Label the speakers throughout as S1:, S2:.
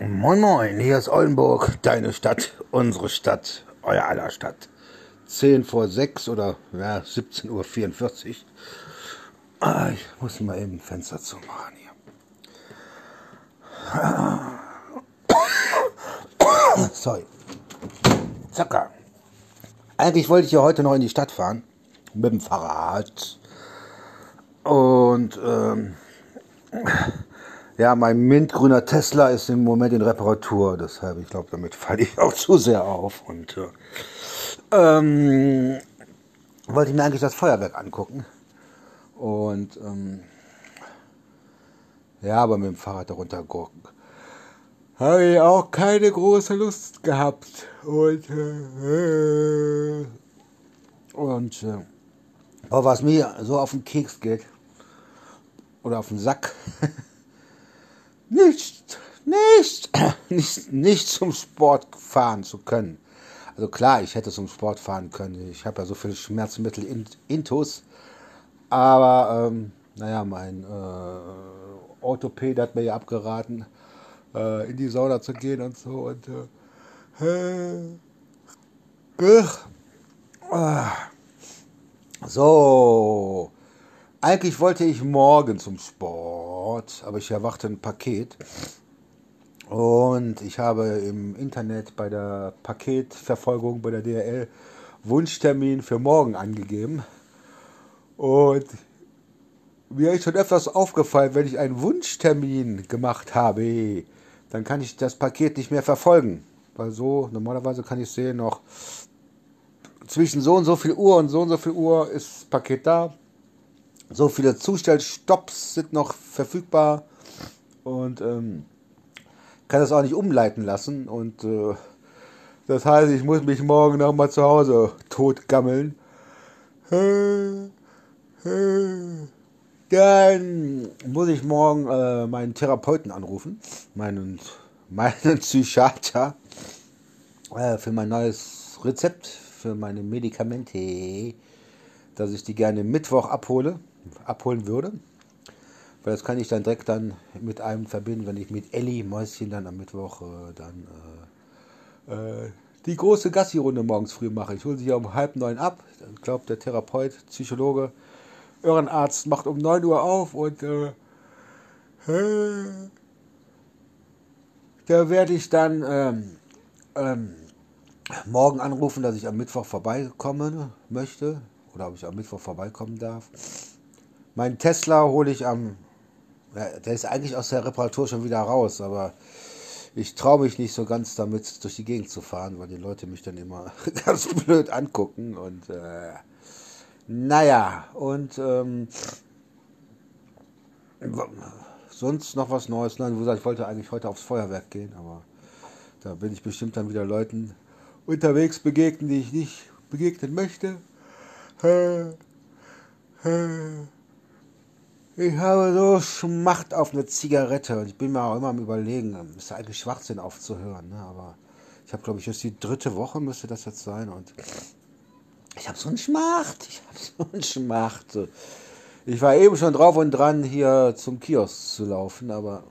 S1: Moin Moin, hier ist Oldenburg, deine Stadt, unsere Stadt, euer aller Stadt. 10 vor 6 oder ja, 17.44 Uhr. Ah, ich muss mal eben ein Fenster zumachen hier. Sorry. Zacker. Eigentlich wollte ich ja heute noch in die Stadt fahren. Mit dem Fahrrad. Und ähm, ja, mein mintgrüner Tesla ist im Moment in Reparatur, deshalb, ich glaube, damit falle ich auch zu sehr auf. Und äh, ähm, wollte ich mir eigentlich das Feuerwerk angucken. Und ähm, ja, aber mit dem Fahrrad darunter gucken. Habe ich auch keine große Lust gehabt. Und, äh, und äh, aber was mir so auf den Keks geht, oder auf den Sack, nicht, nicht, nicht, nicht zum Sport fahren zu können. Also klar, ich hätte zum Sport fahren können. Ich habe ja so viele Schmerzmittel intus. Aber, ähm, naja, mein äh, Orthopäde hat mir ja abgeraten, äh, in die Sauna zu gehen und so. Und, äh, äh, so, eigentlich wollte ich morgen zum Sport, aber ich erwarte ein Paket. Und ich habe im Internet bei der Paketverfolgung bei der DRL Wunschtermin für morgen angegeben. Und mir ist schon öfters aufgefallen, wenn ich einen Wunschtermin gemacht habe, dann kann ich das Paket nicht mehr verfolgen. Weil so, normalerweise kann ich sehen, noch zwischen so und so viel Uhr und so und so viel Uhr ist das Paket da so viele Zustellstopps sind noch verfügbar und ähm, kann das auch nicht umleiten lassen. Und äh, das heißt, ich muss mich morgen noch mal zu Hause totgammeln. Dann muss ich morgen äh, meinen Therapeuten anrufen, meinen, meinen Psychiater, äh, für mein neues Rezept, für meine Medikamente, dass ich die gerne Mittwoch abhole abholen würde. Weil das kann ich dann direkt dann mit einem verbinden, wenn ich mit Elli Mäuschen dann am Mittwoch äh, dann äh, äh, die große Gassi-Runde morgens früh mache. Ich hole sie ja um halb neun ab. Ich glaube, der Therapeut, Psychologe, Irrenarzt macht um neun Uhr auf und äh, da werde ich dann ähm, ähm, morgen anrufen, dass ich am Mittwoch vorbeikommen möchte oder ob ich am Mittwoch vorbeikommen darf. Mein Tesla hole ich am. Ja, der ist eigentlich aus der Reparatur schon wieder raus, aber ich traue mich nicht so ganz damit durch die Gegend zu fahren, weil die Leute mich dann immer ganz blöd angucken und äh, naja, und ähm, sonst noch was Neues. Nein, ich wollte eigentlich heute aufs Feuerwerk gehen, aber da bin ich bestimmt dann wieder Leuten unterwegs begegnen, die ich nicht begegnen möchte. Äh, äh. Ich habe so Schmacht auf eine Zigarette und ich bin mir auch immer am überlegen, ist eigentlich Schwachsinn aufzuhören, ne? aber ich habe glaube ich jetzt die dritte Woche müsste das jetzt sein und ich habe so einen Schmacht, ich habe so einen Schmacht. Ich war eben schon drauf und dran, hier zum Kiosk zu laufen, aber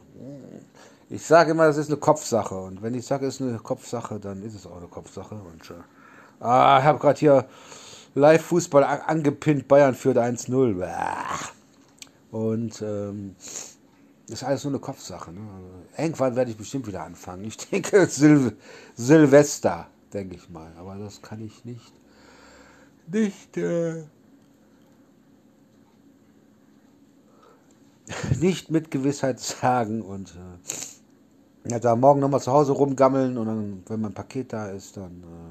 S1: ich sage immer, das ist eine Kopfsache und wenn ich sage, es ist eine Kopfsache, dann ist es auch eine Kopfsache und äh, ah, ich habe gerade hier Live-Fußball angepinnt, Bayern führt 1-0. Und ähm, ist alles nur eine Kopfsache. Ne? Also, irgendwann werde ich bestimmt wieder anfangen. Ich denke Sil Silvester, denke ich mal. Aber das kann ich nicht. Nicht. Äh, nicht mit Gewissheit sagen und äh, ja, da morgen nochmal zu Hause rumgammeln und dann, wenn mein Paket da ist, dann äh,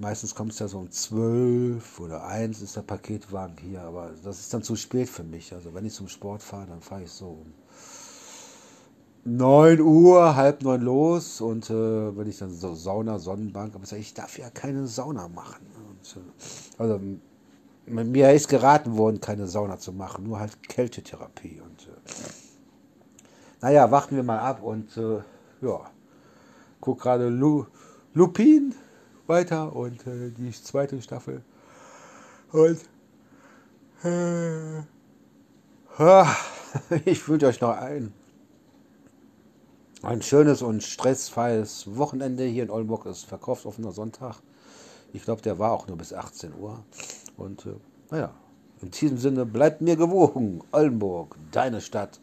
S1: Meistens kommt es ja so um 12 oder 1 ist der Paketwagen hier, aber das ist dann zu spät für mich. Also wenn ich zum Sport fahre, dann fahre ich so um 9 Uhr, halb neun los und äh, wenn ich dann so Sauna, Sonnenbank, aber ich darf ja keine Sauna machen. Und, äh, also mir ist geraten worden, keine Sauna zu machen, nur halt Kältetherapie. Und äh, naja, warten wir mal ab und äh, ja, guck gerade Lu Lupin weiter und äh, die zweite Staffel. Und äh, ich wünsche euch noch einen ein schönes und stressfreies Wochenende hier in Oldenburg ist verkaufsoffener Sonntag. Ich glaube, der war auch nur bis 18 Uhr. Und äh, naja, in diesem Sinne bleibt mir gewogen. Oldenburg, deine Stadt,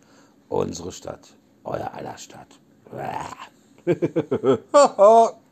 S1: unsere Stadt, euer aller Stadt.